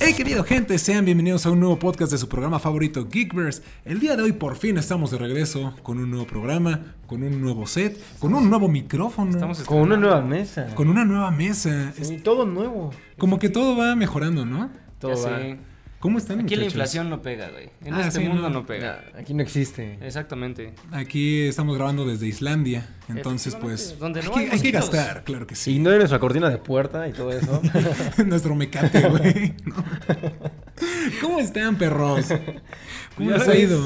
Hey querido gente, sean bienvenidos a un nuevo podcast de su programa favorito Geekverse. El día de hoy por fin estamos de regreso con un nuevo programa, con un nuevo set, con un nuevo micrófono, Estamos Con una nueva mesa. con una nueva mesa. Es Sí, todo nuevo. como que todo va mejorando, ¿no? Todo Ya va. ¿Cómo están? Aquí la inflación no pega, güey. En Ah, este sí, mundo no. no, pega. Aquí no existe. Exactamente. Aquí estamos grabando desde Islandia, entonces pues donde no hay, hay que, hay gastar, claro que sí. Ignore nuestra cortina de puerta y todo eso. Nuestro mecate, güey. ¿no? ¿Cómo están, perros? ¿Cómo les ha ido?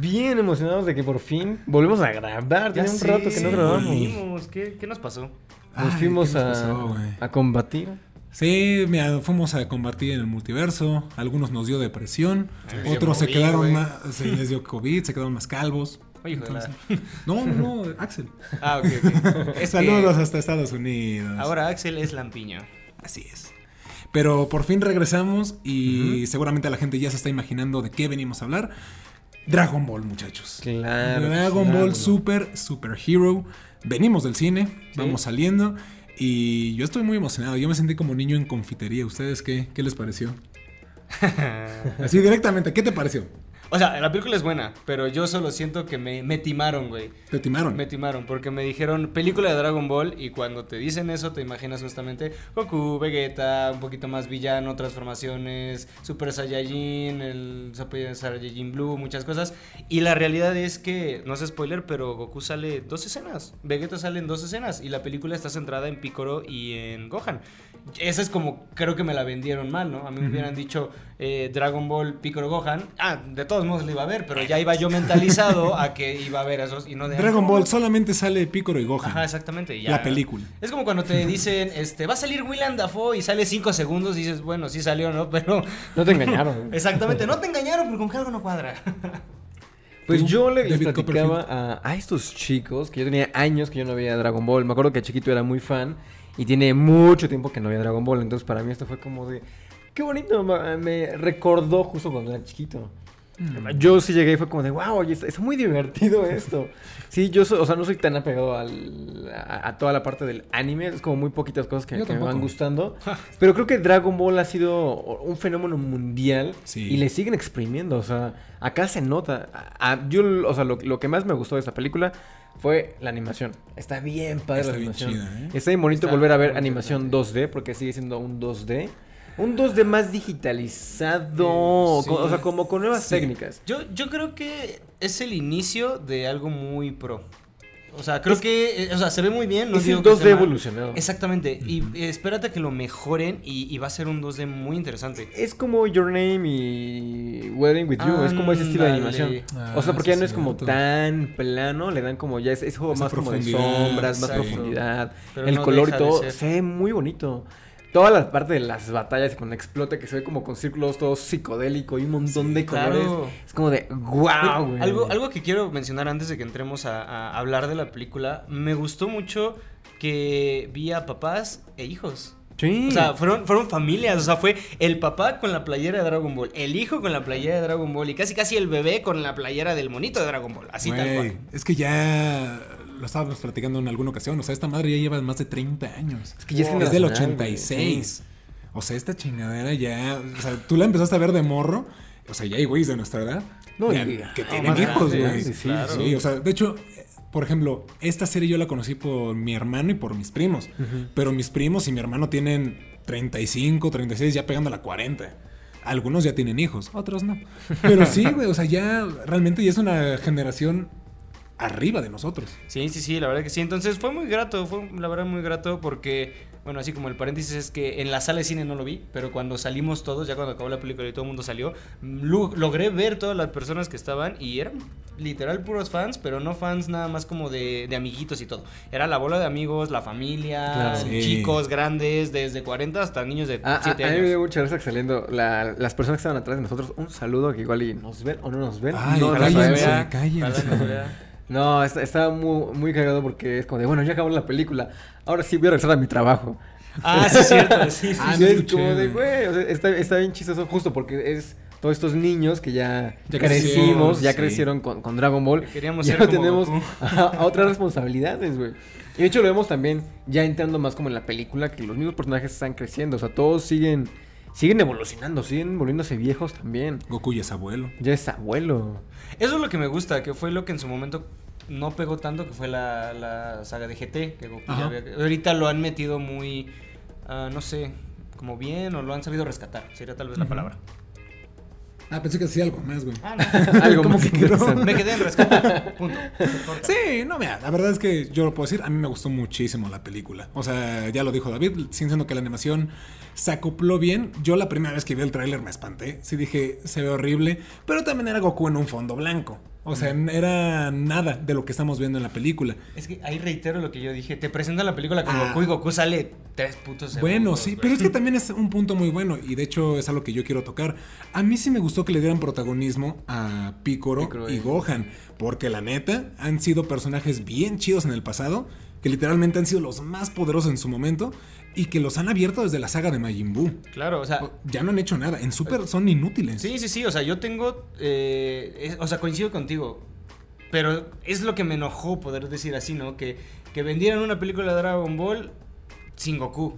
Bien emocionados de que por fin volvemos a grabar. Tiene un rato que no grabamos. ¿Qué, ¿Qué nos pasó? Nos Ay, fuimos ¿qué nos a, pasó, güey? a combatir. Sí, mira, fuimos a combatir en el multiverso. Algunos nos dio depresión, dio otros se COVID, quedaron más, se les dio COVID, se quedaron más calvos. Oye, la- No, no, no, Axel. Ah, ok, ok. Es Saludos que hasta Estados Unidos. ahora Axel es lampiño. Así es. Pero por fin regresamos y seguramente la gente ya se está imaginando de qué venimos a hablar. Dragon Ball, muchachos. Claro. Dragon claro. Ball Super, Super Hero. Venimos del cine, Sí. vamos saliendo. Y yo estoy muy emocionado. Yo me sentí como niño en confitería. ¿Ustedes qué? ¿Qué les pareció? Así directamente, ¿qué te pareció? O sea, la película es buena, pero yo solo siento que me, me timaron, güey. ¿Te timaron? Me timaron, porque me dijeron película de Dragon Ball y cuando te dicen eso te imaginas justamente Goku, Vegeta, un poquito más villano, transformaciones, Super Saiyajin, el Super Saiyajin Blue, muchas cosas. Y la realidad es que, no es spoiler, pero Goku sale dos escenas, Vegeta sale en dos escenas y la película está centrada en Piccolo y en Gohan. Esa es como, creo que me la vendieron mal, ¿no? A mí me hubieran dicho eh, Dragon Ball, Piccolo, Gohan. Ah, de todos modos lo iba a ver, pero ya iba yo mentalizado a que iba a ver esos y no de... Dragon "Ah, Ball no". solamente sale Piccolo y Gohan. Ajá, exactamente. y ya. La película. Es como cuando te dicen, este, va a salir Willem Dafoe y sale 5 segundos y dices, bueno, sí salió, ¿no? Pero No te engañaron. exactamente, no te engañaron porque con que algo no cuadra. Pues yo le- les platicaba a, a estos chicos que yo tenía años que yo no veía Dragon Ball. Me acuerdo que chiquito era muy fan y tiene mucho tiempo que no veía Dragon Ball. Entonces para mí esto fue como de... Qué bonito, me recordó justo cuando era chiquito. Mm. Yo sí llegué y fue como de, wow, oye, está muy divertido esto. Sí, yo soy, o sea, no soy tan apegado al, a, a toda la parte del anime. Es como muy poquitas cosas que, me van gustando. Pero creo que Dragon Ball ha sido un fenómeno mundial Sí. y le siguen exprimiendo. O sea, acá se nota. A- a- yo, o sea, lo, lo que más me gustó de esta película fue la animación. Está bien padre Está la bien animación. chida, ¿eh? Está bien bonito Está volver a ver animación interesante. 2D porque sigue siendo un 2D. Un 2D más digitalizado. Sí. con- o sea, como con nuevas Sí. técnicas. Yo, yo creo que es el inicio de algo muy pro. O sea, creo que, eh, o sea, se ve muy bien. No es digo el que 2D esté mal. evolucionado. Exactamente. Y eh, espérate a que lo mejoren y, y va a ser un 2D muy interesante. Es como Your Name y Wedding with You. es como ese estilo de animación. Ah, o sea, porque ya no es como cierto. tan plano. Le dan como ya es, es juego Esa más como de sombras, más profundidad. Pero el no color y todo se ve muy bonito. Toda la parte de las batallas con explote que se ve como con círculos todo psicodélico y un montón de colores. claro. Es como de wow, güey. Algo, algo que quiero mencionar antes de que entremos a, a hablar de la película, me gustó mucho que vi a papás e hijos. Sí. O sea, fueron, fueron familias, o sea, fue el papá con la playera de Dragon Ball, el hijo con la playera de Dragon Ball y casi casi el bebé con la playera del monito de Dragon Ball, así tal cual. Es que ya lo estábamos platicando en alguna ocasión. O sea, esta madre ya lleva más de 30 años. es que ya es Wow. Es del generacional, güey. 86. O sea, esta chingadera ya. O sea, tú la empezaste a ver de morro. O sea, ya hay güeyes de nuestra edad. No, ya- y- que tienen hijos, güey. sí, Sí, claro. sí, o sea, de hecho, por ejemplo, esta serie yo la conocí por mi hermano y por mis primos. Pero mis primos y mi hermano tienen 35, 36, ya pegando a la 40. Algunos ya tienen hijos, otros no. Pero sí, güey, o sea, ya realmente ya es una generación arriba de nosotros. Sí, sí, sí, la verdad que sí. Entonces fue muy grato, fue la verdad muy grato porque, bueno, así como el paréntesis es que en la sala de cine no lo vi, pero cuando salimos todos, ya cuando acabó la película y todo el mundo salió, lo- logré ver todas las personas que estaban y eran literal puros fans, pero no fans nada más como de, de amiguitos y todo. Era la bola de amigos, la familia, Claro. Sí. chicos grandes, desde 40 hasta niños de Ah, ah, 7 a mí me años. dio mucha risa saliendo la- las personas que estaban atrás de nosotros. Un saludo que igual y nos ven o no nos ven. Ay, no, cállense, cállense. No, está, está muy, muy cagado porque es como de, bueno, ya acabó la película. Ahora sí voy a regresar a mi trabajo. Ah, sí, es cierto, sí, sí. Ah, no es como de, güey. o sea, está, está bien chistoso justo porque es todos estos niños que ya, Ya crecimos, ya sí. crecieron con, con Dragon Ball. Queríamos ya ser como tenemos Goku. a, a otras responsabilidades, güey. Y de hecho lo vemos también ya entrando más como en la película, que los mismos personajes están creciendo. O sea, todos siguen siguen evolucionando, siguen volviéndose viejos también. Goku ya es abuelo. Ya es abuelo. Eso es lo que me gusta, que fue lo que en su momento no pegó tanto, que fue la, la saga de GT, que Goku ya había- Ahorita lo han metido muy, ah, no sé, como bien, o lo han sabido rescatar, sería tal vez la palabra. Ah, pensé que decía algo más, güey. Ah, no. Algo ¿Cómo más que interesante. Me quedé en rescatar. Punto. Sí, no, mira, la verdad es que yo lo puedo decir, a mí me gustó muchísimo la película. O sea, ya lo dijo David, siendo que la animación se acopló bien. Yo la primera vez que vi el tráiler me espanté, sí dije, se ve horrible, pero también era Goku en un fondo blanco. O sea, era nada de lo que estamos viendo en la película. Es que ahí reitero lo que yo dije. Te presentan la película con Ah. Goku y Goku sale tres putos segundos. Bueno, sí, pero es que también es un punto muy bueno y de hecho es algo que yo quiero tocar. A mí sí me gustó que le dieran protagonismo a Piccolo Piccolo y y- Gohan, porque la neta han sido personajes bien chidos en el pasado, que literalmente han sido los más poderosos en su momento y que los han abierto desde la saga de Majin Buu. Claro, o sea, Ya no han hecho nada, en Super son inútiles. Sí, sí, sí, o sea, yo tengo, eh, es- o sea, coincido contigo, pero es lo que me enojó poder decir así, ¿no? Que, que vendieran una película de Dragon Ball sin Goku,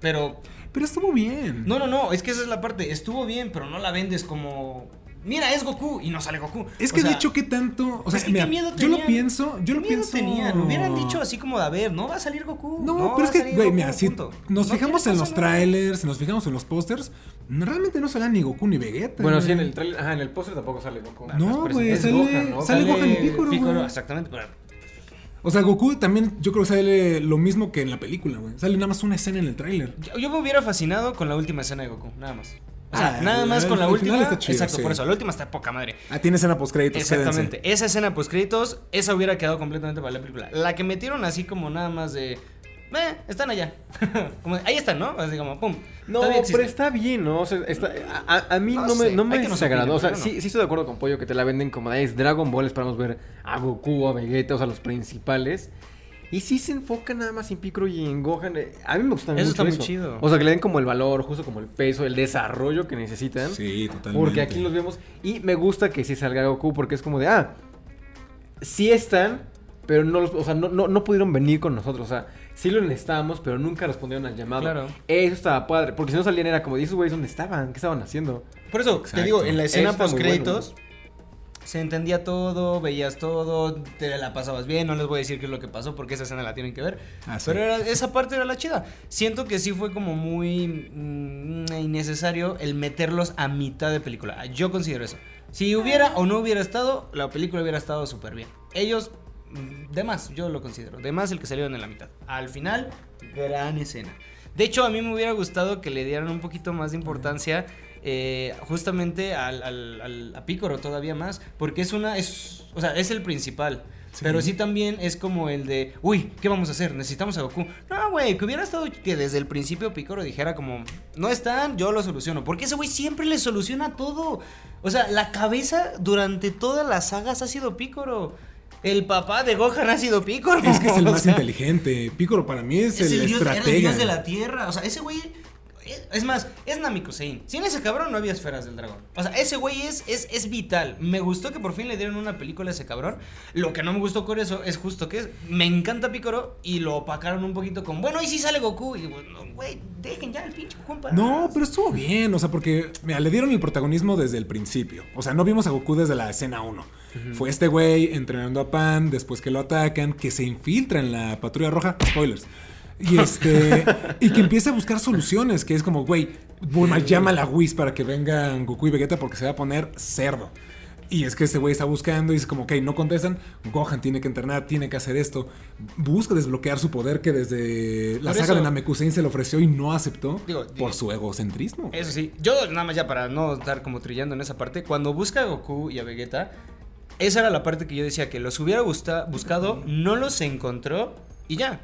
pero, Pero estuvo bien. no, no, no, es que esa es la parte, estuvo bien, pero no la vendes como, mira, es Goku y no sale Goku. Es O que sea, de hecho, ¿qué tanto? O sea, es que mira, qué miedo yo lo pienso, yo ¿Qué lo miedo pienso. tenían? Hubieran dicho así como de, a ver, no va a salir Goku. No, pero es que, güey, mira, si punto. nos No fijamos en los trailers, si nos fijamos en los pósters, realmente no salen ni Goku ni Vegeta. Bueno, sí, en el trailer, ajá, en el póster tampoco sale Goku. No, güey, sale, Gohan, ¿no? sale Gohan y Piccolo, Piccolo, exactamente, O sea, Goku también, yo creo que sale lo mismo que en la película, güey. Sale nada más una escena en el tráiler. Yo, yo me hubiera fascinado con la última escena de Goku, nada más. O sea, Ah, nada más el- con la el última. final está chido, exacto, sí. por eso, la última está poca madre. Ah, tiene escena post créditos. Exactamente. Esa escena post créditos, esa hubiera quedado completamente para la película. La que metieron así como nada más de. Eh, están allá. como, de, ahí están, ¿no? Así como, pum. No, pero está bien, ¿no? O sea, está, a, a- mí No no, me, sé, no me que nos desagradó. O sea, pero sí, no. sí estoy de acuerdo con Pollo que te la venden como de es Dragon Ball, esperamos ver a Goku o a Vegeta, o sea, los principales. Y sí se enfoca nada más en Piccolo y en Gohan. eh, A mí me gusta Eso mucho está muy eso. chido. O sea, que le den como el valor, justo como el peso, el desarrollo que necesitan. Sí, totalmente. Porque aquí los vemos. Y me gusta que sí salga Goku porque es como de, ah, sí están, pero no, los, o sea, no, no, no pudieron venir con nosotros. O sea, sí lo necesitábamos, pero nunca respondieron al llamado. Claro. Eso estaba padre. Porque si no salían era como, ¿y esos güeyes dónde estaban? ¿Qué estaban haciendo? Por eso, te Exacto. digo, en la escena post créditos. Se entendía todo, veías todo, te la pasabas bien, no les voy a decir qué es lo que pasó porque esa escena la tienen que ver. Ah, sí. Pero era- esa parte era la chida. Siento que sí fue como muy mm, innecesario el meterlos a mitad de película. Yo considero eso. Si hubiera o no hubiera estado, la película hubiera estado súper bien. Ellos, mm, de más, yo lo considero. De más el que salieron en la mitad. Al final, gran escena. De hecho, a mí me hubiera gustado que le dieran un poquito más de importancia eh, justamente al, al, al- a Pícoro todavía más. Porque es una. Es, o sea, es el principal. Sí. Pero sí también es como el de, uy, ¿qué vamos a hacer? Necesitamos a Goku. No, güey, que hubiera estado que desde el principio Picoro dijera como, no están, yo lo soluciono. Porque ese güey siempre le soluciona todo. O sea, la cabeza durante todas las sagas ha sido Picoro. El papá de Gohan ha sido Picoro. Es que es el más sea, inteligente. Piccolo para mí es, es el, el dios, era el estratega. dios de la tierra. O sea, ese güey. Es, más, es Namikusein. Sin ese cabrón no había esferas del dragón. O sea, ese güey es, es, es vital. Me gustó que por fin le dieron una película a ese cabrón. Lo que no me gustó con eso es justo que es. Me encanta Picoro y lo opacaron un poquito con. Bueno, ahí sí sale Goku. Y digo, no, güey, dejen ya el pinche paz. No, pero estuvo bien, o sea, porque, mira, le dieron el protagonismo desde el principio. O sea, no vimos a Goku desde la escena 1. Fue este güey entrenando a Pan, después que lo atacan, que se infiltra en la patrulla roja. Spoilers. Y este. y que empieza a buscar soluciones, que es como, güey, Bulma, llama a la Whis para que vengan Goku y Vegeta porque se va a poner cerdo. Y es que ese güey está buscando y dice como, ok, no contestan, Gohan tiene que entrenar, tiene que hacer esto. Busca desbloquear su poder que desde la saga eso- de Namekusein se le ofreció y no aceptó Digo, por digo- su egocentrismo. Eso sí, yo nada más ya para no estar como trillando en esa parte, cuando busca a Goku y a Vegeta, esa era la parte que yo decía que los hubiera buscado, no los encontró y ya.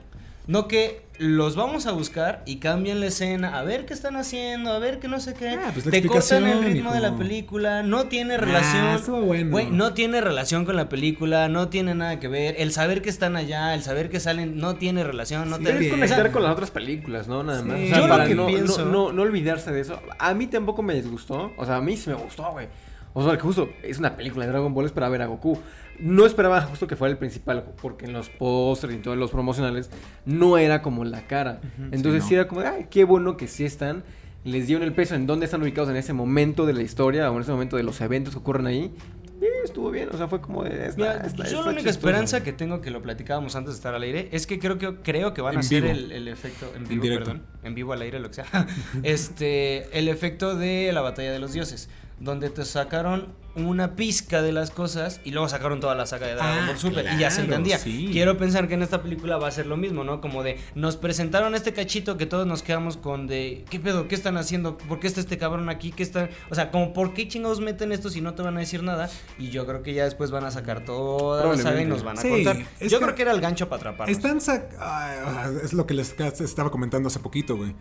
No que los vamos a buscar y cambian la escena, a ver qué están haciendo, a ver qué no sé qué. Ah, pues Te cortan el ritmo de la hijo. película, no tiene Ah, relación. estuvo bueno. Güey, no tiene relación con la película, no tiene nada que ver. El saber que están allá, el saber que salen, no tiene relación. No Sí, tiene conectar o sea, con las otras películas, ¿no? Nada más. Sí. O sea, Yo lo para que no, pienso- No, no, no olvidarse de eso. A mí tampoco me disgustó. O sea, a mí sí me gustó, güey. O sea, que justo es una película de Dragon Ball, es para ver a Goku. No esperaba justo que fuera el principal, porque en los pósters y todos los promocionales no era como la cara. Entonces sí, no. era como, ay, qué bueno que sí están. les dieron el peso en dónde están ubicados en ese momento de la historia o en ese momento de los eventos que ocurren ahí. Y estuvo bien, o sea, fue como de... está- Mira, yo la única esperanza que tengo, que lo platicábamos antes de estar al aire, es que creo que, creo que van En a hacer el, el efecto, en En vivo, directo. perdón, en vivo al aire, lo que sea, este, el efecto de la batalla de los dioses, donde te sacaron una pizca de las cosas y luego sacaron toda la saga de Dragon Ah, Ball Super y ya se entendía. sí. Quiero pensar que en esta película va a ser lo mismo, ¿no? Como de, nos presentaron este cachito que todos nos quedamos con de, ¿qué pedo? ¿Qué están haciendo? ¿Por qué está este cabrón aquí? ¿Qué está? O sea, como, ¿por qué chingados meten esto si no te van a decir nada? Y yo creo que ya después van a sacar toda la saga y nos van a Sí, contar. Yo creo que era el gancho para atraparnos. Están ah, es lo que les estaba comentando hace poquito, güey.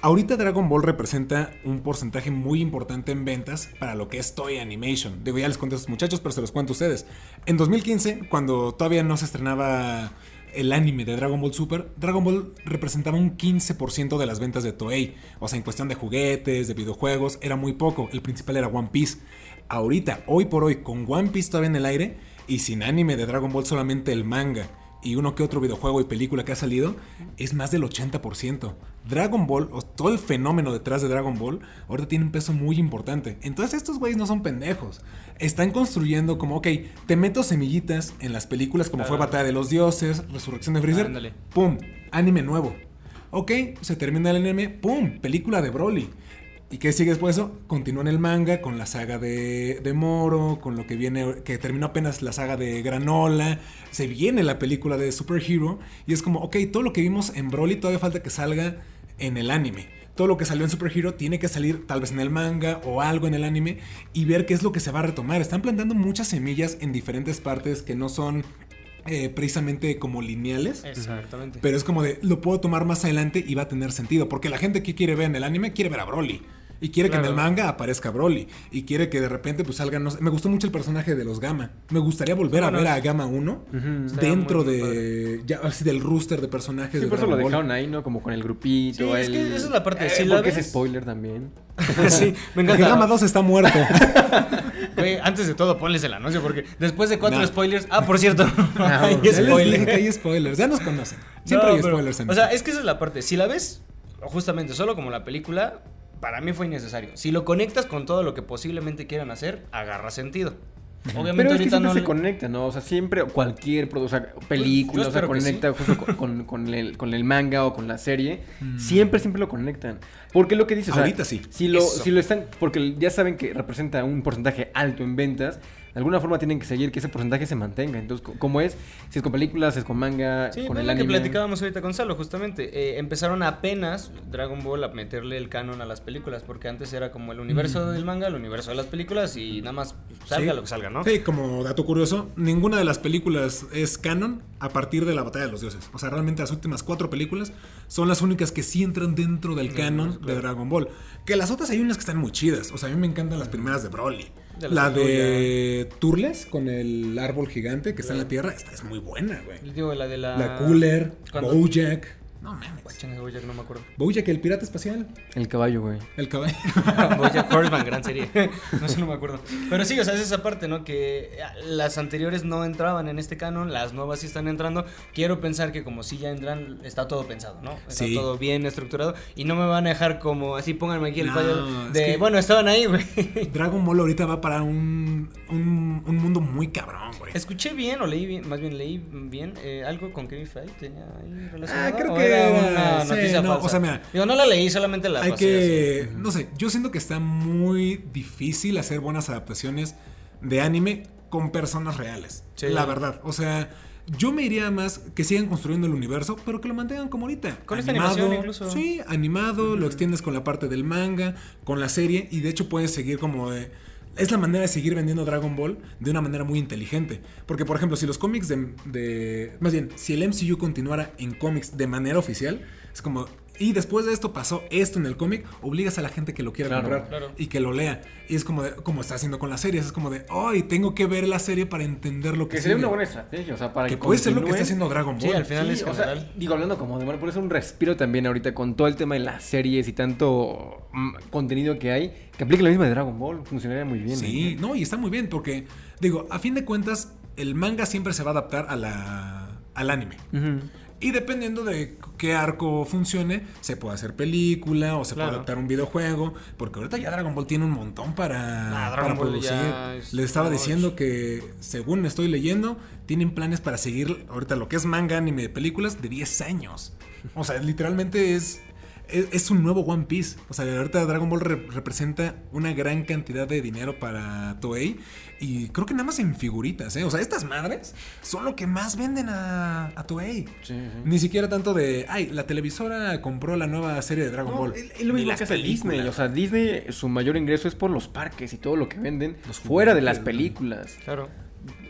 Ahorita Dragon Ball representa un porcentaje muy importante en ventas para lo que es Toy Animation. Digo, ya les conté a estos muchachos, pero se los cuento a ustedes. En 2015, cuando todavía no se estrenaba el anime de Dragon Ball Super, Dragon Ball representaba un 15% de las ventas de Toei. O sea, en cuestión de juguetes, de videojuegos, era muy poco. El principal era One Piece. Ahorita, hoy por hoy, con One Piece todavía en el aire y sin anime de Dragon Ball, solamente el manga y uno que otro videojuego y película que ha salido, es más del 80%. Dragon Ball, o todo el fenómeno detrás de Dragon Ball, ahorita tiene un peso muy importante. Entonces estos güeyes no son pendejos. Están construyendo como, ok, te meto semillitas en las películas como fue. Batalla de los Dioses, Resurrección de Freezer. Ándale. ¡Pum! Anime nuevo. Ok, se termina el anime, ¡pum! Película de Broly. ¿Y qué sigue después de eso? Continúa en el manga con la saga de, de Moro, con lo que viene, que terminó apenas la saga de Granola, se viene la película de Super Hero, y es como, ok, todo lo que vimos en Broly todavía falta que salga en el anime. Todo lo que salió en Super Hero tiene que salir tal vez en el manga o algo en el anime y ver qué es lo que se va a retomar. Están plantando muchas semillas en diferentes partes que no son eh, precisamente como lineales. Exactamente. Pero es como de, lo puedo tomar más adelante y va a tener sentido. Porque la gente que quiere ver en el anime quiere ver a Broly. Y quiere que en el manga aparezca Broly. Y quiere que de repente pues salgan... no sé, me gustó mucho el personaje de los Gamma. Me gustaría volver Bueno, a ver a Gamma 1 Estaría dentro de... Ya, así del rooster de personajes Sí, de por eso lo dejaron ahí, ¿no? Como con el grupito. Sí, es que esa es la parte, Eh, si la porque ves- es spoiler también. sí, me Porque encanta. Gamma 2 está muerto. Güey, antes de todo, ponles el anuncio porque después de cuatro No. spoilers. Ah, por cierto. hay spoiler. que hay spoilers. Ya nos conocen. Siempre No, hay pero, spoilers en O sea, esto. es que esa es la parte. Si la ves justamente solo como la película, para mí fue innecesario. Si lo conectas con todo lo que posiblemente quieran hacer, agarra sentido. Obviamente Pero es que ahorita siempre no se le- conecta, ¿no? O sea, siempre cualquier o sea, película, o que conecta justo con, el, con el manga o con la serie. Siempre, siempre lo conectan. Porque lo que dices, o sea, Ahorita sí. Si lo, Eso. si lo están, porque ya saben que representa un porcentaje alto en ventas, de alguna forma tienen que seguir que ese porcentaje se mantenga. Entonces, como es, si es con películas, si es con manga, Sí, con fue el lo que anime. platicábamos ahorita con Salo, justamente. Eh, empezaron apenas Dragon Ball a meterle el canon a las películas, porque antes era como el universo del manga, el universo de las películas y nada más salga Sí. lo que salga, ¿no? Sí, como dato curioso, ninguna de las películas es canon a partir de la Batalla de los Dioses. O sea, realmente las últimas cuatro películas son las únicas que sí entran dentro del canon de Dragon Ball. Que las otras hay unas que están muy chidas. O sea, a mí me encantan las primeras de Broly. De la de Turles con el árbol gigante que está en la tierra. Esta es muy buena, güey. Digo, la de la... La Cooler, Cuando- Bojack. No mames. Bojack, no me acuerdo. Bojack, el pirata espacial. El caballo, güey. El caballo. Bojack Horseman, gran serie. No sé, no me acuerdo. Pero sí, o sea, es esa parte, ¿no? Que eh, las anteriores no entraban en este canon, las nuevas sí están entrando. Quiero pensar que como sí ya entran, está todo pensado, ¿no? Está Sí. todo bien estructurado. Y no me van a dejar como así, pónganme aquí el No, fallo es de, que- bueno, estaban ahí, güey. Dragon Ball ahorita va para un, un, un mundo muy cabrón, güey. Escuché bien, o leí bien, más bien leí bien, eh, algo con Kevin Feige tenía ahí relacionado. Ah, creo ¿O que era una noticia no, falsa. o sea, mira, Digo, no la leí, solamente la Hay pasé que, no sé, yo siento que está muy difícil hacer buenas adaptaciones de anime con personas reales. Sí. La verdad, o sea, yo me iría más que sigan construyendo el universo, pero que lo mantengan como ahorita. Con esta animación incluso. Sí, animado, lo extiendes con la parte del manga, con la serie, y de hecho puedes seguir como de... Es la manera de seguir vendiendo Dragon Ball de una manera muy inteligente. Porque, por ejemplo, si los cómics de, Más bien, si el MCU continuara en cómics de manera oficial, es como... Y después de esto pasó esto en el cómic, obligas a la gente que lo quiera Claro, comprar claro. y que lo lea. Y es como de, como está haciendo con las series, es como de, ay, tengo que ver la serie para entender lo que Que sería sigue". una buena estrategia, o sea, para Que que puede ser lo que está haciendo Dragon Ball. Sí, al final Sí, es o sea, general. digo, hablando como de bueno, por eso un respiro también ahorita con todo el tema de las series y tanto mm, contenido que hay, que aplique lo mismo de Dragon Ball, funcionaría muy bien. Sí, ¿eh? no, y está muy bien porque, digo, a fin de cuentas, el manga siempre se va a adaptar a la, al anime. Y dependiendo de qué arco funcione, se puede hacer película o se Claro. puede adaptar un videojuego. Porque ahorita ya Dragon Ball tiene un montón para, para producir. es Les estaba diciendo que, según estoy leyendo, tienen planes para seguir ahorita lo que es manga, anime de películas de 10 años. O sea, literalmente es, es, es un nuevo One Piece. O sea, ahorita Dragon Ball re- representa una gran cantidad de dinero para Toei. Y creo que nada más en figuritas, ¿eh? O sea, estas madres son lo que más venden a, a Toei. Sí, sí. Ni siquiera tanto de, ay, la televisora compró la nueva serie de Dragon No, Ball. es, es lo mismo que hace. Disney. O sea, Disney, su mayor ingreso es por los parques y todo lo que venden Los fuera de las películas. Claro.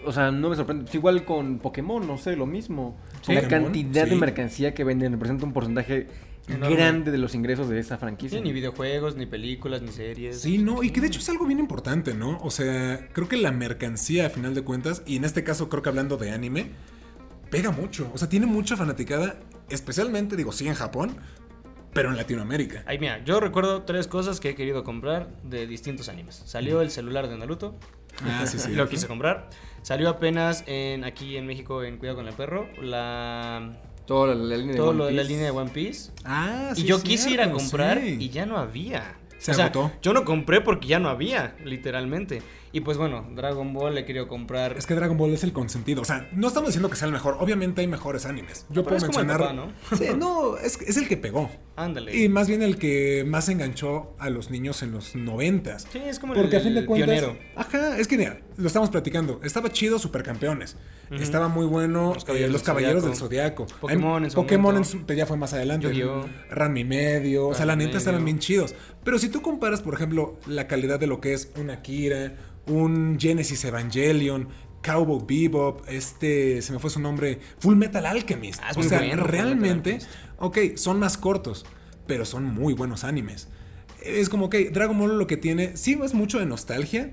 O sea, no me sorprende. Pues igual con Pokémon, no sé, lo mismo. Sí. la Pokémon, cantidad de mercancía que venden representa un porcentaje Enorme. grande de los ingresos de esa Sí, franquicia. ni videojuegos, ni películas, ni series. Sí, no, y que de hecho es algo bien importante, ¿no? O sea, creo que la mercancía, a final de cuentas, y en este caso creo que hablando de anime, pega mucho. O sea, tiene mucha fanaticada, especialmente, digo, sí en Japón, pero en Latinoamérica. Ay, mira, yo recuerdo tres cosas que he querido comprar de distintos animes. Salió el celular de Naruto. Ah, sí, sí. Lo quise comprar. Salió apenas en aquí en México en Cuidado con el Perro. La, Todo, la, la línea de todo One lo de la Piece. línea de One Piece. Ah, sí. y yo es quise ir a cierto, comprar sí. y ya no había. Se o sea, agotó. yo no compré porque ya no había, literalmente. Y pues bueno, Dragon Ball le he querido comprar. Es que Dragon Ball es el consentido. O sea, no estamos diciendo que sea el mejor. Obviamente hay mejores animes. Yo Pero puedo es como el mencionar. papá, Sí, no, es, es el que pegó. Ándale. Y más bien el que más enganchó a los niños en los noventas. Sí, es como Porque el, a fin de cuentas. pionero. Ajá, es que mira, lo estamos platicando. Estaba chido Supercampeones. Ujú. Estaba muy bueno Los eh, Caballeros Los del Caballeros del. Zodiaco. Pokémon Hay- en su Pokémon en su- ya fue más adelante. Medio. o sea, la neta estaban bien chidos. Pero si tú comparas, por ejemplo, la calidad de lo que es un Akira, un Genesis Evangelion. Cowboy Bebop, este, se me fue su nombre, Full Metal Alchemist. Ah, o sea, bueno realmente, ok, son más cortos, pero son muy buenos animes. Es como que Dragon Ball lo que tiene, sí es mucho de nostalgia,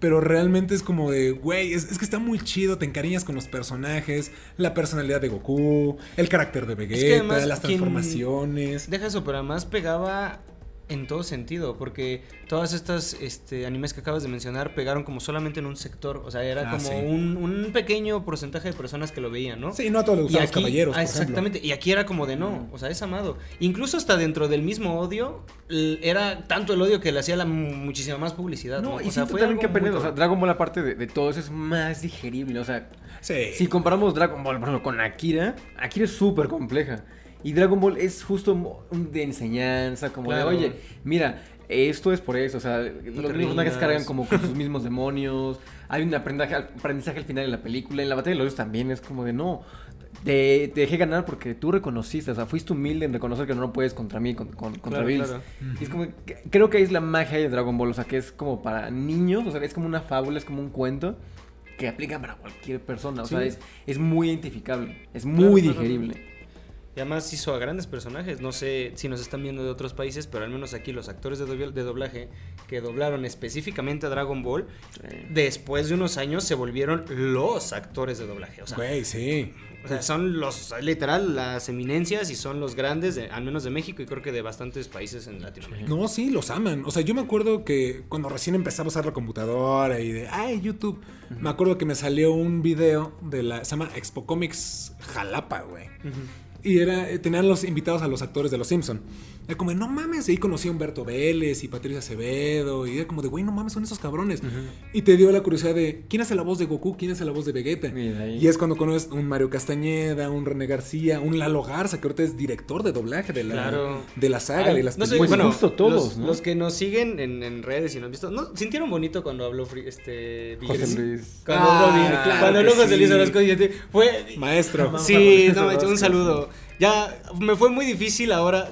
pero realmente es como de, güey, es, es que está muy chido, te encariñas con los personajes, la personalidad de Goku, el carácter de Vegeta, además, las transformaciones. Deja eso, pero además pegaba en todo sentido, porque todas estas este, animes que acabas de mencionar pegaron como solamente en un sector, o sea, era Ah, como sí. un, un pequeño porcentaje de personas que lo veían, ¿no? Sí, no a todos les Y gustan los aquí- caballeros, ah, por ejemplo. exactamente, y aquí era como de no, o sea, es amado. Incluso hasta dentro del mismo odio, era tanto el odio que le hacía la mu- muchísima más publicidad. No, No, y o sea, fue también que aprender, o sea. Dragon Ball aparte de, de todo eso es más digerible, o sea, Sí. si comparamos Dragon Ball, por ejemplo, con Akira, Akira es súper compleja. Y Dragon Ball es justo de enseñanza, como Claro. de, oye, mira, esto es por eso, o sea, los te mismos personajes cargan como con sus mismos demonios, hay un aprendizaje, aprendizaje al final de la película, en la batalla de los dioses también es como de, no, te, te dejé ganar porque tú reconociste, o sea, fuiste humilde en reconocer que no puedes contra mí, con, con- contra Claro, Bills. claro. Y es como, creo que ahí es la magia de Dragon Ball, o sea, que es como para niños, o sea, es como una fábula, es como un cuento que aplica para cualquier persona, o sea, es, es muy identificable, es muy claro. digerible. Y además hizo a grandes personajes. No sé si nos están viendo de otros países, pero al menos aquí los actores de, dobl- de doblaje que doblaron específicamente a Dragon Ball, después de unos años se volvieron los actores de doblaje. O sea, Güey, sí. o sea, son los, literal, las eminencias y son los grandes, de- al menos de México y creo que de bastantes países en Latinoamérica. No, sí, los aman. O sea, yo me acuerdo que cuando recién empezaba a usar la computadora y de, ay, YouTube, me acuerdo que me salió un video de la, se llama Expo Comics Jalapa, güey. Y era, eh, tenían los invitados a los actores de Los Simpson. Era como, de, no mames, y ahí conocí a Humberto Vélez y Patricia Acevedo. Y era como de, güey, no mames, son esos cabrones. Y te dio la curiosidad de, ¿quién hace la voz de Goku? ¿Quién hace la voz de Vegeta? Y de ahí- Y es cuando conoces un Mario Castañeda, un René García, un Lalo Garza, que ahorita es director de doblaje de la, Claro. de la saga, Ay, de las no sé, Pues bueno, justo todos, los, ¿no? los que nos siguen en, en redes y nos han visto, ¿no? ¿sintieron bonito cuando habló este José? Luis. Cuando Ah, habló Bill- claro cuando habló José Luis. Orozco, y fue Maestro. Sí, no, un saludo. Ya me fue muy difícil ahora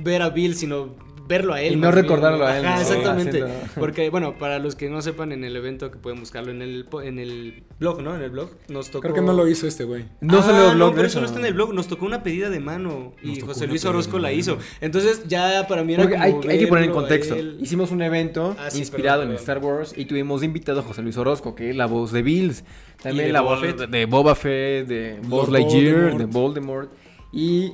ver a Bill, sino verlo a él. Y no bien. recordarlo a él, exactamente. Haciendo- Porque, bueno, para los que no sepan en el evento, que pueden buscarlo en el, en el blog, ¿no? En el blog, nos tocó... Creo que no lo hizo este güey. No Ah, salió el blog no, pero eso no está en el blog. Nos tocó una pedida de mano Nos y José Luis Orozco la hizo. Entonces, ya para mí era Porque como hay, hay que poner en contexto. Hicimos un evento Ah, sí, inspirado perdón, en. Star Wars y tuvimos invitado a José Luis Orozco, que es la voz de Bills. También de la Boba voz Fett. de- de Boba Fett, de Buzz Lord Lightyear, Voldemort. de Voldemort. Y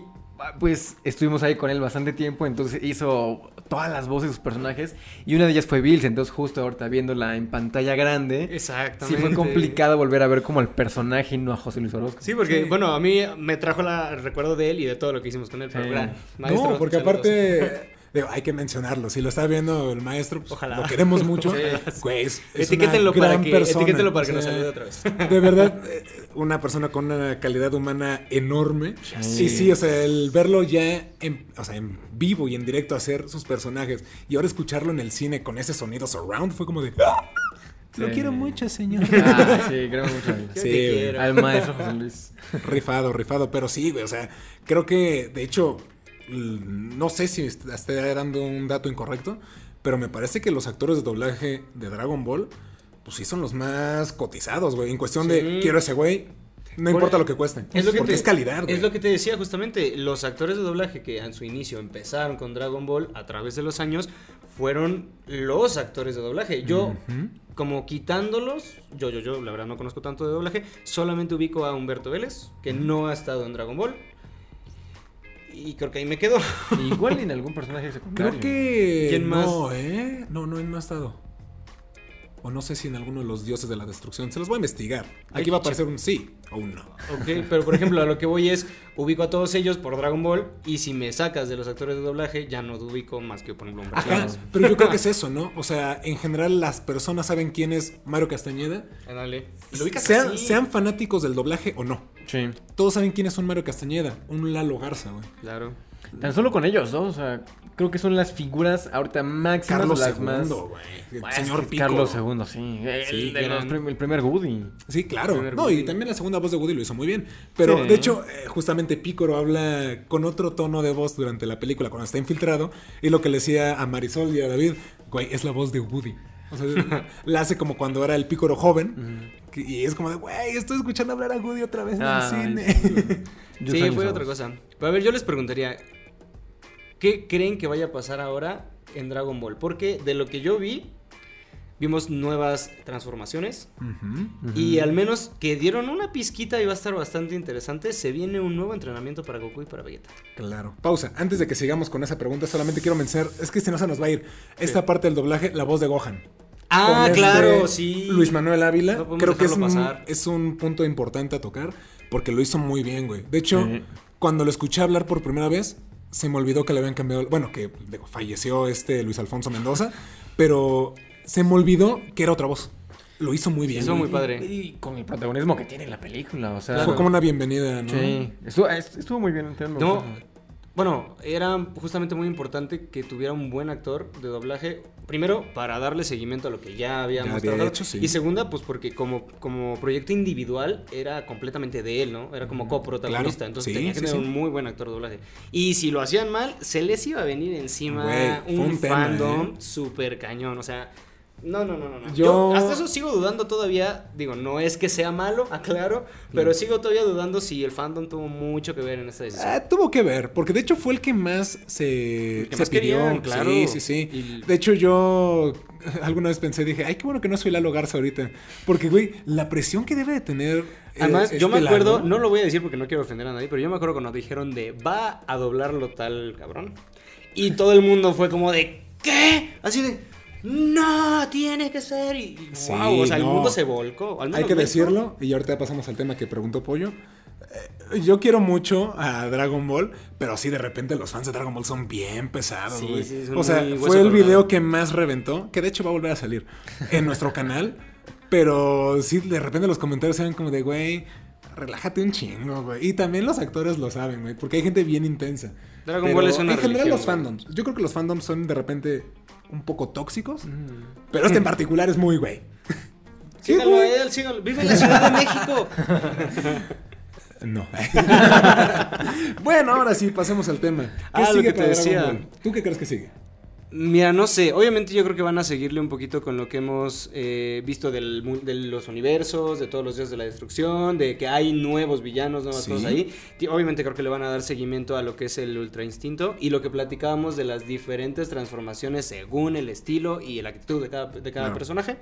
pues estuvimos ahí con él bastante tiempo, entonces hizo todas las voces de sus personajes y una de ellas fue Bills, entonces justo ahorita viéndola en pantalla grande, sí Exactamente. fue complicado volver a ver como el personaje y no a José Luis Orozco. Sí, porque, Sí. bueno, a mí me trajo la, el recuerdo de él y de todo lo que hicimos con él. Pero Sí. gran maestro, no, porque saludos. aparte, digo, hay que mencionarlo. Si lo está viendo el maestro, pues, Ojalá. lo queremos mucho. Sí. Es, Etiquétenlo una para que, persona. etiquétenlo para que nos salude otra vez. De verdad, eh, una persona con una calidad humana enorme. Sí. Y sí, o sea, el verlo ya en, o sea, en vivo y en directo hacer sus personajes y ahora escucharlo en el cine con ese sonido surround fue como de... "Ah, Lo quiero mucho, señor. Ah, sí, creo mucho a él. Yo Sí, quiero. Al maestro José Luis. Rifado, rifado, pero sí, güey, o sea, creo que, de hecho, no sé si est- esté dando un dato incorrecto, pero me parece que los actores de doblaje de Dragon Ball, pues sí son los más cotizados, güey, en cuestión de quiero ese güey, no Por- importa lo que cueste, Es lo que porque te, es calidad, güey. Es lo que te decía justamente. Los actores de doblaje que en su inicio empezaron con Dragon Ball a través de los años fueron los actores de doblaje. Yo, como quitándolos, yo, yo, yo, la verdad no conozco tanto de doblaje, solamente ubico a Humberto Vélez, que no ha estado en Dragon Ball. Y creo que ahí me quedo. Igual en algún personaje secundario. Creo que ¿Quién más? no, ¿eh? No, no, él no ha estado. O no sé si en alguno de los dioses de la destrucción. Se los voy a investigar. Aquí va a aparecer un sí o un no. Ok, pero por ejemplo, a lo que voy es, ubico a todos ellos por Dragon Ball, y si me sacas de los actores de doblaje, ya no ubico más que, por ejemplo, Ajá, Vélez. pero yo creo que es eso, ¿no? O sea, en general las personas saben quién es Mario Castañeda. Lo ubicas Sean, así. sean fanáticos del doblaje o no. Sí. Todos saben quién es un Mario Castañeda, un Lalo Garza, güey. Claro. Tan solo con ellos, ¿no? O sea, creo que son las figuras ahorita máximas Carlos las II, más... Pues, señor Pico. Carlos II, sí. El, Sí, de los gran- prim- el primer Woody. Sí, claro. No, y también la segunda voz de Woody lo hizo muy bien. Pero, Sí. de hecho, eh, justamente Pícoro habla con otro tono de voz durante la película cuando está infiltrado. Y lo que le decía a Marisol y a David, güey, es la voz de Woody. O sea, la hace como cuando era el Pícoro joven. Y es como de, güey, estoy escuchando hablar a Woody otra vez en el cine. Sí, fue otra cosa. Pero a ver, yo les preguntaría, ¿qué creen que vaya a pasar ahora en Dragon Ball? Porque de lo que yo vi, vimos nuevas transformaciones. Y al menos que dieron una pizquita y va a estar bastante interesante. Se viene un nuevo entrenamiento para Goku y para Vegeta. Claro. Pausa. Antes de que sigamos con esa pregunta, solamente quiero mencionar, es que si no se nos va a ir, esta parte del doblaje, la voz de Gohan. Ah, Con este claro, sí. Luis Manuel Ávila. No creo que es un, pasar. es un punto importante a tocar porque lo hizo muy bien, güey. De hecho, cuando lo escuché hablar por primera vez, se me olvidó que le habían cambiado. Bueno, que digo, falleció este Luis Alfonso Mendoza, pero se me olvidó que era otra voz. Lo hizo muy bien. Hizo muy padre. Y con el protagonismo que tiene la película, o sea... Claro. Fue como una bienvenida, ¿no? Sí, estuvo, estuvo muy bien. me No. Bueno, era justamente muy importante que tuviera un buen actor de doblaje. Primero, para darle seguimiento a lo que ya habíamos Ya había hecho, sí. Y segunda, pues porque como, como proyecto individual era completamente de él, ¿no? Era como coprotagonista. Claro, Entonces sí, tenía que sí, tener un muy buen actor de doblaje. Y si lo hacían mal, se les iba a venir encima fue un, un tema, fandom ¿eh? súper cañón. O sea. No, no, no, no. no. Yo- Yo... hasta eso sigo dudando todavía. Digo, no es que sea malo, aclaro. Pero sigo todavía dudando si el fandom tuvo mucho que ver en esta decisión. Ah, tuvo que ver, porque de hecho fue el que más se, El que se más pidió. querían, claro. Sí, sí, sí. Y- De hecho, yo alguna vez pensé, dije, ay, qué bueno que no soy Lalo Garza ahorita. Porque, güey, la presión que debe de tener. eh, Además, yo este me acuerdo, no lo voy a decir porque no quiero ofender a nadie, pero yo me acuerdo cuando dijeron de va a doblarlo tal cabrón. Y todo el mundo fue como de ¿qué? Así de no, tiene que ser. Y Sí, wow, o sea, el no. mundo se volcó. al Hay que decirlo, y ahorita pasamos al tema que preguntó Pollo. Eh, yo quiero mucho a Dragon Ball, pero sí, de repente los fans de Dragon Ball son bien pesados, Sí, güey. sí, son o sea, fue el video que más reventó, que de hecho va a volver a salir en nuestro canal. Pero sí, de repente los comentarios eran como de, güey, relájate un chingo, güey. Y también los actores lo saben, güey, porque hay gente bien intensa. Dragon Pero Ball es una En general los güey. fandoms. Yo creo que los fandoms son de repente un poco tóxicos. Pero este en particular es muy, güey. Sí, Síganlo güey. a él, síganlo. Vive en la Ciudad de México. No. bueno, ahora sí, pasemos al tema. ¿Qué Ah, lo sigue que te decía. Ball? ¿Tú qué crees que sigue? Mira, no sé. Obviamente yo creo que van a seguirle un poquito con lo que hemos eh, visto del de los universos, de todos los días de la destrucción, de que hay nuevos villanos, nuevas Sí. cosas ahí. Obviamente creo que le van a dar seguimiento a lo que es el Ultra Instinto y lo que platicábamos de las diferentes transformaciones según el estilo y la actitud de cada, de cada personaje.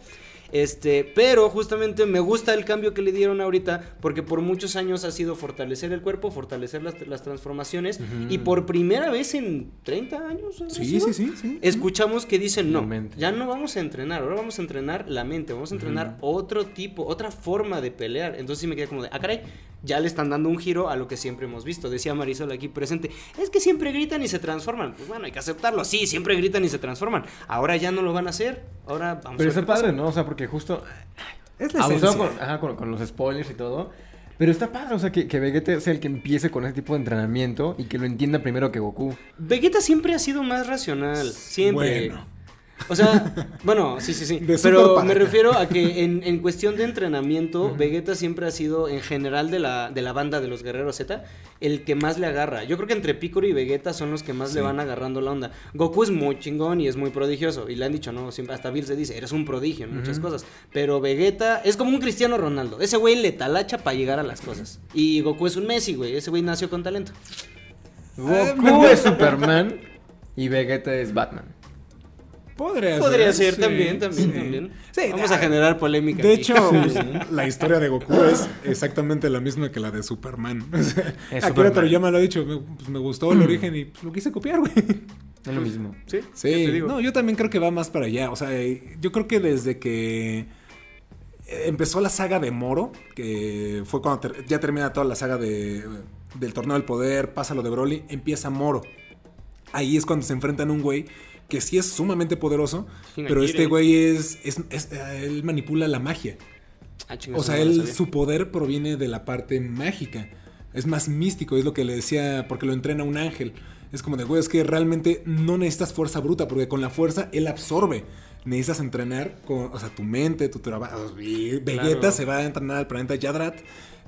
Este, pero justamente me gusta el cambio que le dieron ahorita porque por muchos años ha sido fortalecer el cuerpo, fortalecer las, las transformaciones y por primera vez en 30 años. ¿habrá Sí, sí, sí, sí. Escuchamos que dicen, no, ya no vamos a entrenar, ahora vamos a entrenar la mente, vamos a entrenar otro tipo, otra forma de pelear. Entonces sí me quedé como de, ah, caray, ya le están dando un giro a lo que siempre hemos visto. Decía Marisol aquí presente, es que siempre gritan y se transforman. Pues bueno, hay que aceptarlo, sí, siempre gritan y se transforman. Ahora ya no lo van a hacer, ahora vamos Pero a ver está pasa. padre, ¿no? O sea, porque justo Es la abusado esencia. con, ajá, con, con los spoilers y todo. Pero está padre, o sea, que, que Vegeta sea el que empiece con ese tipo de entrenamiento y que lo entienda primero que Goku. Vegeta siempre ha sido más racional, siempre. Bueno. O sea, bueno, sí, sí, sí. De Pero me refiero a que en, en cuestión de entrenamiento, Vegeta siempre ha sido, en general, de la, de la banda de los guerreros Z, el que más le agarra. Yo creo que entre Piccolo y Vegeta son los que más le van agarrando la onda. Goku es muy chingón y es muy prodigioso. Y le han dicho, no, siempre, hasta Bill se dice, eres un prodigio en muchas cosas. Pero Vegeta es como un Cristiano Ronaldo. Ese güey le talacha para llegar a las cosas. Y Goku es un Messi, güey. Ese güey nació con talento. Goku es Superman y Vegeta es Batman. Podría, Podría ser sí, también, también, sí. también. Sí, Vamos ah, a generar polémica. De aquí. hecho, la historia de Goku es exactamente la misma que la de Superman. Akira. Toriyama lo ha dicho, me, pues, me gustó el origen y pues, lo quise copiar, güey. Es lo mismo. sí, Sí, ¿qué te digo? no, yo también creo que va más para allá. O sea, eh, yo creo que desde que eh, empezó la saga de Moro, que fue cuando ter- ya termina toda la saga de, del Torneo del Poder, pasa lo de Broly, empieza Moro. Ahí es cuando se enfrentan a un güey que sí es sumamente poderoso, pero este güey es, es- es- él manipula la magia. Ah, O sea, él, su poder proviene de la parte mágica. Es más místico, es lo que le decía, porque lo entrena un ángel. Es como de, güey, es que realmente no necesitas fuerza bruta, porque con la fuerza él absorbe. Necesitas entrenar con, o sea, tu mente, tu trabajo. Vegeta Claro. se va a entrenar al planeta Yadrat,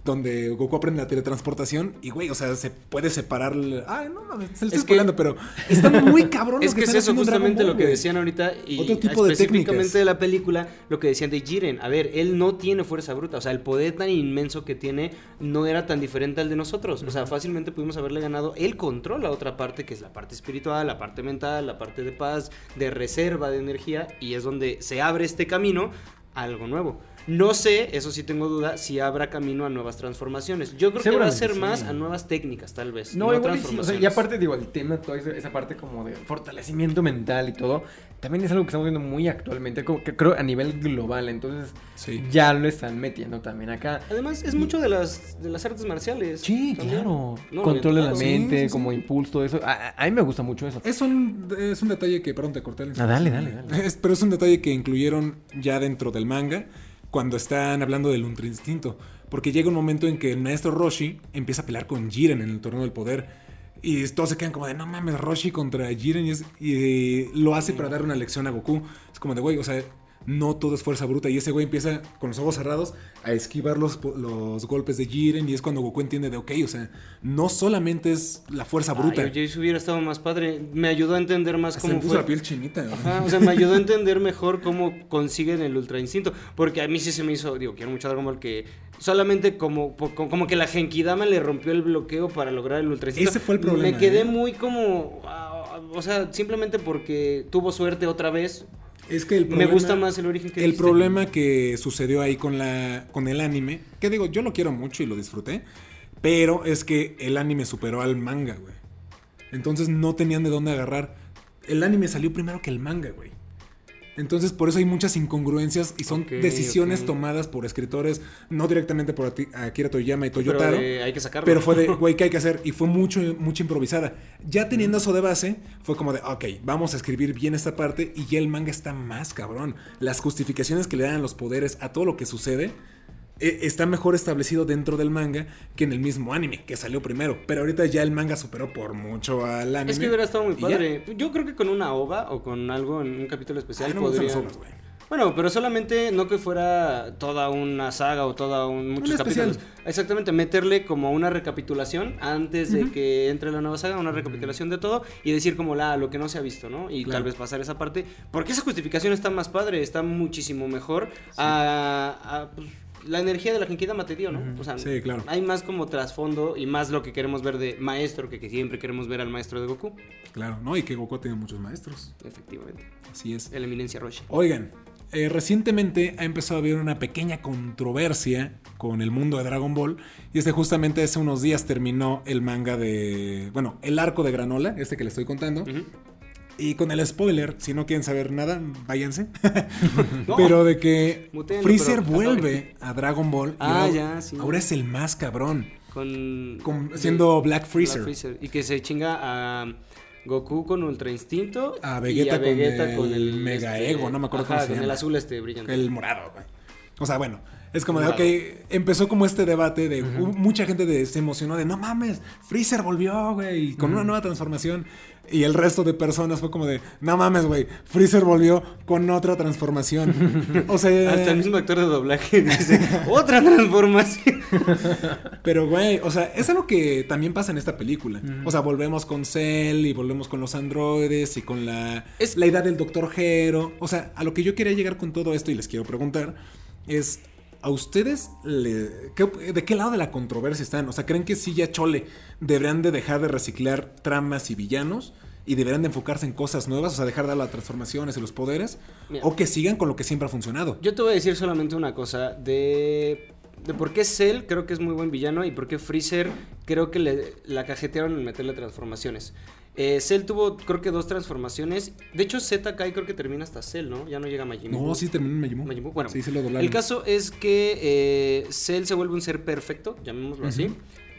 donde Goku aprende la teletransportación. Y, güey, o sea, se puede separar. el- Ay, no mames, se lo estoy Es que- pero está muy cabrón. Es lo que es están eso justamente Ball, lo que decían ahorita y Otro tipo de específicamente técnicas. de la película, lo que decían de Jiren. A ver, él no tiene fuerza bruta, o sea, el poder tan inmenso que tiene no era tan diferente al de nosotros. O sea, fácilmente pudimos haberle ganado. Él controla otra parte que es la parte espiritual, la parte mental, la parte de paz, de reserva de energía y es donde se abre este camino a algo nuevo. No sé, eso sí tengo duda, si habrá camino a nuevas transformaciones. Yo creo que va a ser sí. más a nuevas técnicas, tal vez. No, igual y sí, o sea, transformaciones. y aparte, digo, el tema, toda esa, esa parte como de fortalecimiento mental y todo, también es algo que estamos viendo muy actualmente, como que creo a nivel global, entonces Sí. ya lo están metiendo también acá. Además, es mucho de las, de las artes marciales. Sí, también. claro. No Control de la mente, sí, sí. como impulso, todo eso. A, mí me gusta mucho eso. Es un, es un detalle que, perdón, te corté la Ah, dale, dale, dale. Es- pero es un detalle que incluyeron ya dentro del manga cuando están hablando del Ultra Instinto. Porque llega un momento en que el maestro Roshi empieza a pelear con Jiren en el torneo del poder. Y todos se quedan como de, no mames, Roshi contra Jiren. Y, es- y lo hace para dar una lección a Goku. Es como de, güey, o sea, no todo es fuerza bruta. Y ese güey empieza con los ojos cerrados a esquivar los, los golpes de Jiren. Y es cuando Goku entiende de, ok, o sea, no solamente es la fuerza bruta. Ay, eso hubiera estado más padre. Me ayudó a entender más me cómo puso fue. la piel chinita. Ajá, o sea, me ayudó a entender mejor cómo consiguen el ultra instinto. Porque a mí sí se me hizo, digo, quiero mucho Dragon Ball que solamente como, como que la Genkidama le rompió el bloqueo para lograr el ultra instinto. Ese fue el problema, Me quedé ¿eh? muy como. ah, o sea, simplemente porque tuvo suerte otra vez. Es que el Me problema, gusta más el origen que El dijiste. problema que sucedió ahí con la con el anime, que digo, yo lo quiero mucho y lo disfruté, pero es que el anime superó al manga, güey. Entonces no tenían de dónde agarrar. El anime salió primero que el manga, güey. Entonces por eso hay muchas incongruencias y son decisiones tomadas por escritores, no directamente por Akira Toriyama y Pero Toyotaro. eh, hay que sacarlo. Pero fue de, güey, ¿qué hay que hacer? Y fue mucho, mucha improvisada. Ya teniendo eso de base, fue como de, ok, vamos a escribir bien esta parte y ya el manga está más cabrón. Las justificaciones que le dan los poderes a todo lo que sucede está mejor establecido dentro del manga que en el mismo anime, que salió primero. Pero ahorita ya el manga superó por mucho al anime. Es que hubiera estado muy ya. padre. Yo creo que con una ova o con algo en un capítulo especial Ay, no me gustan podría. Bueno, pero solamente no que fuera toda una saga o toda un muchos Un capítulos. Exactamente, meterle como una recapitulación antes de que entre la nueva saga, una recapitulación de todo y decir como la lo que no se ha visto, ¿no? Y Claro. tal vez pasar esa parte, porque esa justificación está más padre, está muchísimo mejor a, a, pues, la energía de la Genkida Materio, ¿no? O sea, Sí, claro. hay más como trasfondo y más lo que queremos ver de maestro que, que siempre queremos ver al maestro de Goku. Claro, ¿no? Y que Goku tiene muchos maestros. Efectivamente. Así es. El eminencia Roshi. Oigan, eh, recientemente ha empezado a haber una pequeña controversia con el mundo de Dragon Ball. Y este justamente hace unos días terminó el manga de. Bueno, el arco de Granola, este que les estoy contando. Ujú. Y con el spoiler, si no quieren saber nada, váyanse. No. Pero de que Freezer pero- vuelve a Dragon Ball. y Ah, ahora, ya, sí. Ahora es el más cabrón. Con, con- siendo Black Black Freezer. Y que se chinga a Goku con Ultra Instinto. A y Vegeta con el Mega Ego, no me acuerdo ajá, cómo se llama. el azul este brillante. El morado, güey. O sea, bueno, es como de, Morado. ok, empezó como este debate de mucha gente de- se emocionó de, no mames, Freezer volvió, güey, con una nueva transformación. Y el resto de personas fue como de, no mames, güey, Freezer volvió con otra transformación. o sea, Hasta el mismo actor de doblaje dice, otra transformación. pero güey, o sea, es algo que también pasa en esta película. O sea, volvemos con Cell y volvemos con los androides y con la, Es- la idea del Doctor Gero. O sea, a lo que yo quería llegar con todo esto y les quiero preguntar es, ¿a ustedes le- qué- de qué lado de la controversia están? O sea, ¿creen que sí ya Chole deberían de dejar de reciclar tramas y villanos? Y deberían de enfocarse en cosas nuevas, o sea, dejar de dar las transformaciones y los poderes, Mira. o que sigan con lo que siempre ha funcionado. Yo te voy a decir solamente una cosa de, de por qué Cell creo que es muy buen villano y por qué Freezer creo que le, la cajetearon en meterle transformaciones. Eh, Cell tuvo creo que dos transformaciones. De hecho, Z Kai creo que termina hasta Cell, ¿no? Ya no llega a Majin Buu. No, sí terminó en. Majin Buu, Bueno, sí, se lo el caso es que eh, Cell se vuelve un ser perfecto, llamémoslo así.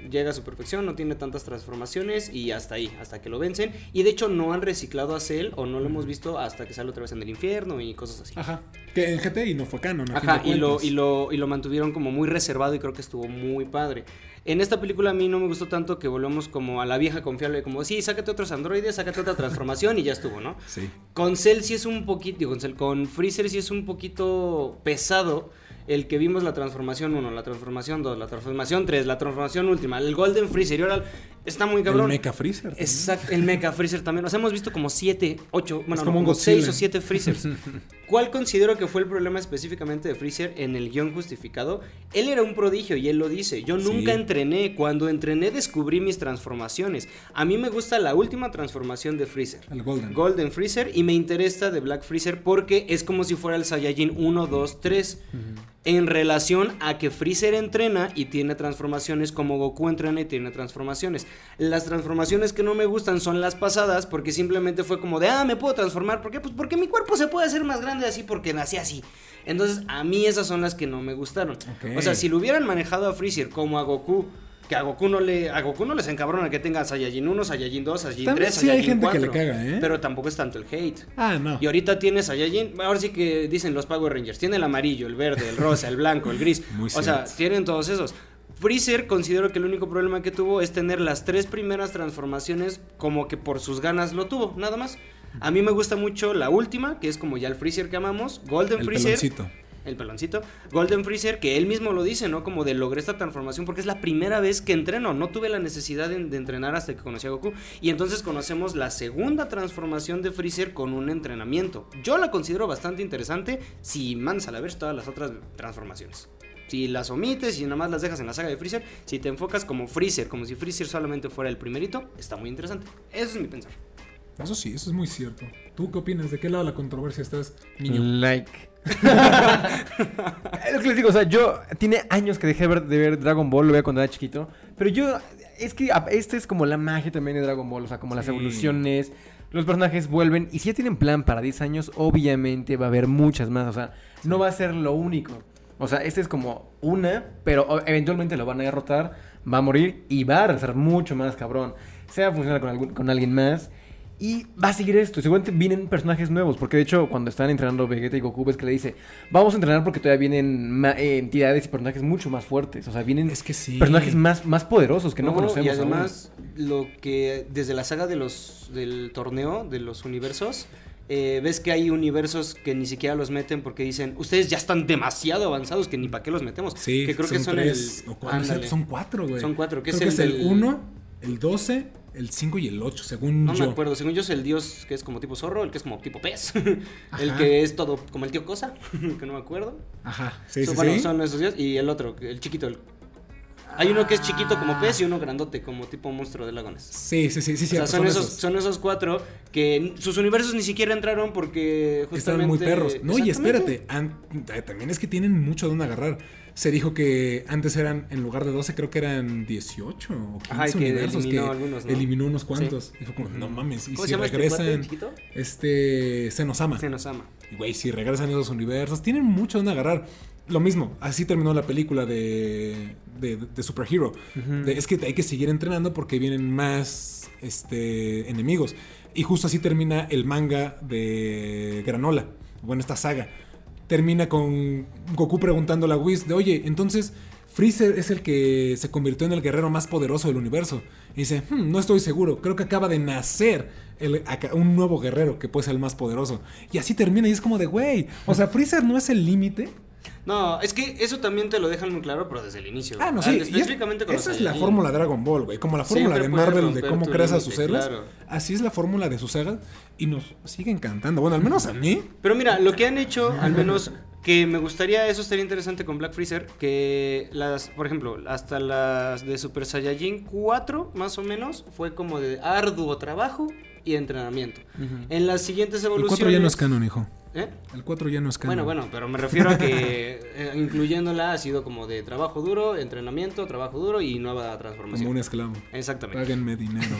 Llega a su perfección, no tiene tantas transformaciones y hasta ahí, hasta que lo vencen. Y de hecho no han reciclado a Cell o no lo hemos visto hasta que sale otra vez en el infierno y cosas así. Ajá. Que en GT y no fue canon. Ajá, y lo, y, lo, y lo mantuvieron como muy reservado y creo que estuvo muy padre. En esta película a mí no me gustó tanto que volvemos como a la vieja confiable, como, sí, sácate otros androides, sácate otra transformación y ya estuvo, ¿no? Sí. Con Cell sí es un poquito, digo, con, Cell, con Freezer sí es un poquito pesado el que vimos la transformación 1, la transformación 2, la transformación 3, la transformación última, el Golden Freezer y ahora está muy El cabrón. Mecha Freezer. también. Exacto, el Mecha Freezer también. O sea, hemos visto como 7, 8, bueno, Es no, como un como 6 Godzilla. o 7 Freezers. ¿Cuál considero que fue el problema específicamente de Freezer en el guion justificado? Él era un prodigio y él lo dice. Yo nunca Sí. entrené. Cuando entrené descubrí mis transformaciones. A mí me gusta la última transformación de Freezer. El Golden. Golden Freezer y me interesa de Black Freezer porque es como si fuera el Saiyajin 1, 2, 3 en relación a que Freezer entrena y tiene transformaciones como Goku entrena y tiene transformaciones. Las transformaciones que no me gustan son las pasadas porque simplemente fue como de, ah, me puedo transformar. ¿Por qué? Pues porque mi cuerpo se puede hacer más grande así porque nací así. Entonces, a mí esas son las que no me gustaron. O sea, si lo hubieran manejado a Freezer como a Goku, que a Goku no le a Goku no les encabrona que tenga Saiyajin 1, Saiyajin 2, Saiyajin También 3, sí hay Saiyajin gente que le 4, caga, ¿eh? Pero tampoco es tanto el hate. Ah, no. Y ahorita tiene Saiyajin, ahora sí que dicen los Power Rangers, tiene el amarillo, el verde, el rosa, el blanco, el gris. Muy o sea, tienen todos esos. Freezer considero que el único problema que tuvo es tener las tres primeras transformaciones como que por sus ganas lo tuvo, nada más. A mí me gusta mucho la última, que es como ya el Freezer que amamos, Golden el Freezer. peloncito. El peloncito. Golden Freezer, que él mismo lo dice, ¿no? Como de logré esta transformación porque es la primera vez que entreno. No tuve la necesidad de, de entrenar hasta que conocí a Goku. Y entonces conocemos la segunda transformación de Freezer con un entrenamiento. Yo la considero bastante interesante si mandas a la vez todas las otras transformaciones. Si las omites y nada más las dejas en la saga de Freezer, si te enfocas como Freezer, como si Freezer solamente fuera el primerito, está muy interesante. Eso es mi pensar. Eso sí, eso es muy cierto. ¿Tú qué opinas? ¿De qué lado de la controversia estás, niño? Like. Es lo que les digo, o sea, yo tiene años que dejé de ver, de ver Dragon Ball, lo veía cuando era chiquito, pero yo es que a- este es como la magia también de Dragon Ball, o sea, como las Sí. evoluciones, los personajes vuelven y si ya tienen plan para 10 años, obviamente va a haber muchas más, o sea, no va a ser lo único. O sea, este es como una, pero eventualmente lo van a derrotar, va a morir y va a regresar mucho más cabrón. Sea a funcionar con, algún- con alguien más. Y va a seguir esto. Seguramente vienen personajes nuevos. Porque de hecho, cuando están entrenando Vegeta y Goku, ves que le dice: Vamos a entrenar porque todavía vienen eh, entidades y personajes mucho más fuertes. O sea, vienen Es que sí. personajes más, más poderosos que no, conocemos. Y aún. además, lo que desde la saga de los del torneo de los universos, eh, ves que hay universos que ni siquiera los meten porque dicen, ustedes ya están demasiado avanzados que ni para qué los metemos. Sí, que creo que son tres, el... o cuatro, ándale. son cuatro, güey. Son cuatro, que Creo es que el es el 1, el 12, el 5 y el 8, según No yo. me acuerdo, según yo es el dios que es como tipo zorro, el que es como tipo pez, el Ajá. que es todo como el tío cosa, que no me acuerdo. Ajá, sí, So- sí, bueno, sí. son esos dioses y el otro, el chiquito. el- Hay uno que es chiquito como pez y uno grandote como tipo monstruo de lagones. Sí, sí, sí, sí, o sea, cierto, son, esos, son esos cuatro que sus universos ni siquiera entraron porque justamente... Están muy perros. No, y espérate, eh, también es que tienen mucho de dónde agarrar. Se dijo que antes eran, en lugar de 12, creo que eran 18 o 15 Ajá, que universos. eliminó que algunos, ¿no? eliminó unos cuantos. Y fue como, no mames. Y ¿Cómo si se llama este regresan. chiquito? Este. Senosama. Se nos ama. Y, Güey, si regresan esos universos, tienen mucho donde agarrar. Lo mismo, así terminó la película de, de, de Superhero. De, es que hay que seguir entrenando porque vienen más este, enemigos. Y justo así termina el manga de Granola. Bueno, esta saga. Termina con Goku preguntándole a Whis de, oye, entonces Freezer es el que se convirtió en el guerrero más poderoso del universo. Y dice, "Hmm, no estoy seguro, creo que acaba de nacer el- un nuevo guerrero que puede ser el más poderoso. Y así termina y es como de, güey, o sea, Freezer no es el límite. No, es que eso también te lo dejan muy claro, pero desde el inicio. Ah, no, sí. Específicamente con esa es la fórmula Dragon Ball, güey. Como la fórmula Siempre de Marvel de cómo creas a sus héroes. claro. Así es la fórmula de sus sagas y nos sigue encantando. Bueno, al menos a mí. Pero mira, lo que han hecho, al menos que me gustaría, eso estaría interesante con Black Freezer, que las, por ejemplo, hasta las de Super Saiyajin 4, más o menos, fue como de arduo trabajo y entrenamiento. En las siguientes El evoluciones... 4 ya no es canon, hijo. ¿Eh? El 4 ya no es canon. Bueno, bueno, pero me refiero a que eh, incluyéndola ha sido como de trabajo duro, entrenamiento, trabajo duro y nueva transformación. Como un esclavo. Exactamente. Páguenme dinero.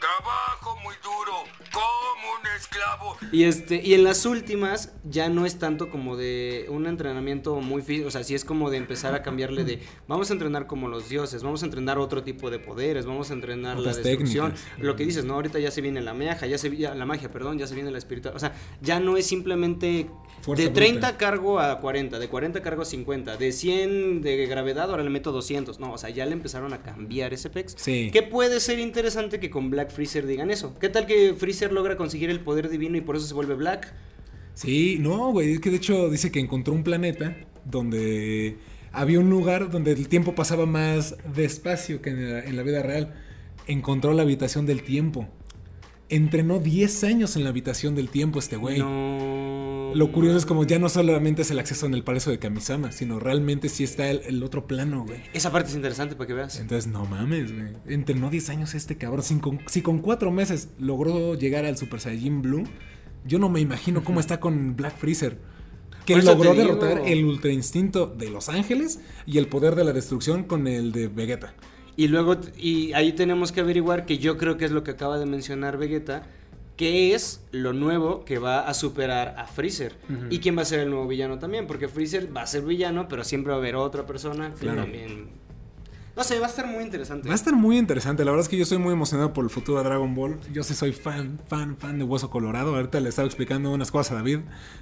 Trabajo muy duro, como un esclavo. Y este, y en las últimas ya no es tanto como de un entrenamiento muy físico, o sea, sí es como de empezar a cambiarle de vamos a entrenar como los dioses, vamos a entrenar otro tipo de poderes, vamos a entrenar Otras la destrucción. técnicas. Lo que dices, no, ahorita ya se viene la magia, ya se ya- la magia, perdón, ya se viene la espiritual, o sea, ya no es simplemente Fuerza de bruta. 30 cargo a 40, de 40 cargo a 50, de 100 de gravedad ahora le meto 200. No, o sea, ya le empezaron a cambiar ese pex. Sí. Que puede ser interesante que con Black Freezer digan eso. ¿Qué tal que Freezer logra conseguir el poder divino y por eso se vuelve Black? Sí, no, güey. Es que de hecho dice que encontró un planeta donde había un lugar donde el tiempo pasaba más despacio que en la, en la vida real. Encontró la habitación del tiempo. Entrenó 10 años en la habitación del tiempo este güey. No. Lo curioso es como ya no solamente es el acceso en el palacio de Kamisama, sino realmente sí está el, el otro plano, güey. Esa parte es interesante para que veas. Entonces, no mames, güey. Entrenó 10 años este cabrón. Si con, si con 4 meses logró llegar al Super Saiyajin Blue, yo no me imagino cómo está con Black Freezer. Que Por logró derrotar el Ultra Instinto de Los Ángeles y el poder de la destrucción con el de Vegeta. Y luego, y ahí tenemos que averiguar que yo creo que es lo que acaba de mencionar Vegeta, que es lo nuevo que va a superar a Freezer. Y quién va a ser el nuevo villano también, porque Freezer va a ser villano, pero siempre va a haber otra persona que también... No sé, va a estar muy interesante. Va a estar muy interesante. La verdad es que yo estoy muy emocionado por el futuro de Dragon Ball. Yo sí soy fan, fan, fan de Hueso Colorado. Ahorita le estaba explicando unas cosas a David.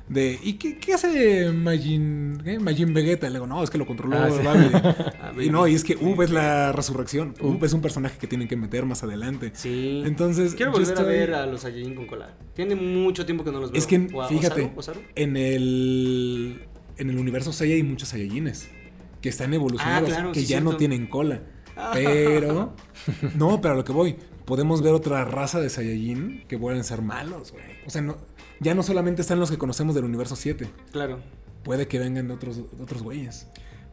De, ¿y qué, qué hace Majin, qué? Majin Vegeta? Le digo, no, es que lo controló Ah, sí. Y no, y es que Ub es la resurrección. Ub es un personaje que tienen que meter más adelante. Sí. Entonces, Quiero volver a ver a los Saiyajin con cola. Tiene mucho tiempo que no los veo. Es que, O a fíjate, Osaru, Osaru. en el en el universo Seiya hay muchos Saiyajines que están evolucionados, Ah, claro, que sí, ya no tienen cola. Pero, no, pero a lo que voy, podemos ver otra raza de Saiyajin que pueden ser malos, güey. O sea, no, ya no solamente están los que conocemos del universo 7, Claro. puede que vengan de otros, de otros güeyes.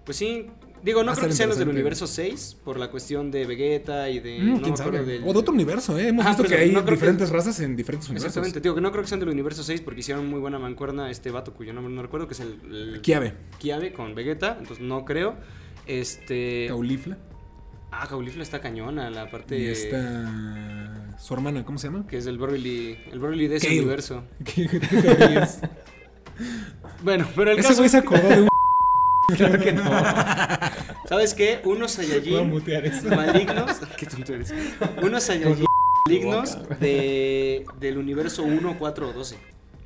Pues sí. Digo, no creo que sean los del universo 6, por la cuestión de Vegeta y de... Mm, no ¿Quién sabe? del- O de otro universo, ¿eh? Hemos Ah, visto que hay no creo que- diferentes razas en diferentes universos. Exactamente. Digo que no creo que sean del universo 6 porque hicieron muy buena mancuerna este vato cuyo nombre no recuerdo, que es el... el Kiabe, Kiabe con Vegeta, entonces no creo. Este... Caulifla Ah, Caulifla está cañona, la parte... y esta... su hermana, ¿cómo se llama? Que es el Broly, el Broly de ese Kale. universo. Bueno, pero el Ese caso güey se acordó de un... Claro que no. ¿Sabes qué? Unos Saiyajin malignos. Qué tonto eres. Unos Saiyajin malignos de, del universo 1, 4 o 12.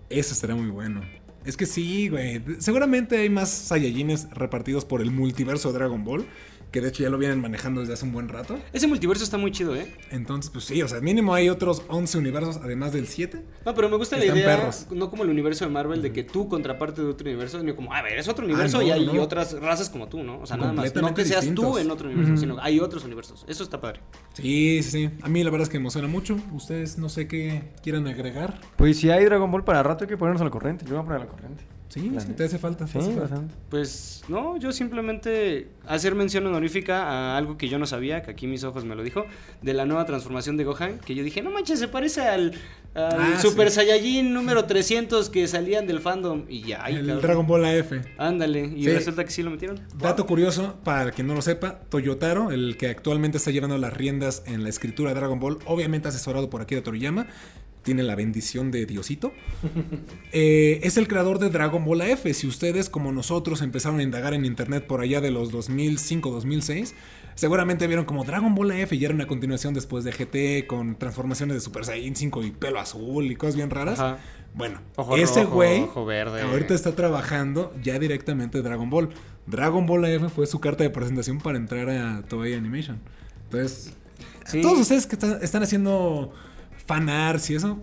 Eso estaría muy bueno. Es que sí, güey. Seguramente hay más Saiyajines repartidos por el multiverso de Dragon Ball que de hecho ya lo vienen manejando desde hace un buen rato. Ese multiverso está muy chido, ¿eh? Entonces, pues sí, o sea, mínimo hay otros 11 universos además del 7. No, pero me gusta la idea, perros. no como el universo de Marvel, de que tú contraparte de otro universo, sino como, a ver, es otro universo Ah, no, y hay no. otras razas como tú, ¿no? O sea, nada más. No que seas tú en otro universo, sino hay otros universos. Eso está padre. Sí, sí, sí. A mí la verdad es que me emociona mucho. Ustedes no sé qué quieran agregar. Pues si hay Dragon Ball para rato hay que ponernos a la corriente. Yo voy a poner a la corriente. Sí, sí, te hace falta. te Sí, hace falta. Pues no, yo simplemente hacer mención honorífica a algo que yo no sabía, que aquí mis ojos me lo dijo, de la nueva transformación de Gohan, que yo dije, no manches, se parece al, al Ah, Super sí. Saiyajin número 300 que salían del fandom y ya, ay, El cabrón. Dragon Ball AF. Ándale, y Sí. resulta que sí lo metieron. Dato curioso, para quien no lo sepa, Toyotaro, el que actualmente está llevando las riendas en la escritura de Dragon Ball, obviamente asesorado por Akira Toriyama, tiene la bendición de Diosito, eh, es el creador de Dragon Ball AF. Si ustedes, como nosotros, empezaron a indagar en internet por allá de los 2005-2006, seguramente vieron como Dragon Ball AF y era una continuación después de GT con transformaciones de Super Saiyan 5 y pelo azul y cosas bien raras. Ajá. Bueno, Ojo ese güey ahorita está trabajando ya directamente Dragon Ball. Dragon Ball AF fue su carta de presentación para entrar a Toei Animation. Entonces, Sí. todos ustedes que están haciendo fanarts y eso,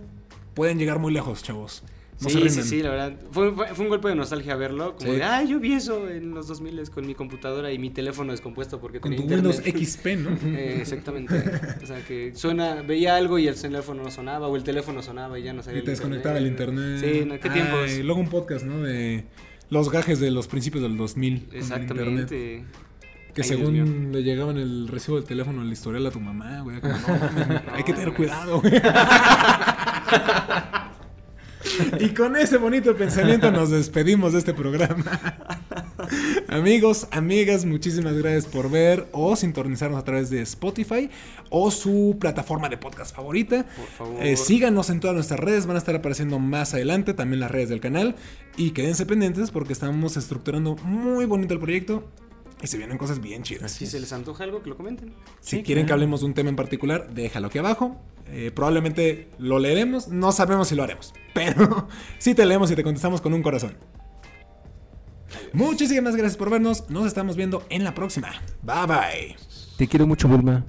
pueden llegar muy lejos, chavos. No sí, sí, sí, la verdad. Fue, fue- fue un golpe de nostalgia verlo. Como Sí. de, ay, yo vi eso en los 2000 con mi computadora y mi teléfono descompuesto porque Con tenía tu Windows. XP, ¿no? Eh, exactamente. O sea, que suena, veía algo y el teléfono no sonaba, o el teléfono sonaba y ya no salía Y te desconectaba el internet. Sí, qué Ay, tiempos. Luego un podcast, ¿no? De los gajes de los principios del 2000. con el internet. Exactamente. Que Ay, según le llegaban el recibo del teléfono al historial a tu mamá, güey. como, no, hay que tener cuidado, güey. Y con ese bonito pensamiento nos despedimos de este programa. Amigos, amigas, muchísimas gracias por ver o sintonizarnos a través de Spotify o su plataforma de podcast favorita. Por favor. Eh, síganos en todas nuestras redes, van a estar apareciendo más adelante, también las redes del canal. Y quédense pendientes porque estamos estructurando muy bonito el proyecto y se vienen cosas bien chidas. Si se les antoja algo, que lo comenten. Si quieren que hablemos de un tema en particular, déjalo aquí abajo. Eh, probablemente lo leeremos, no sabemos si lo haremos, pero sí te leemos y te contestamos con un corazón. Muchísimas gracias por vernos, nos estamos viendo en la próxima. Bye bye. Te quiero mucho, Bulma.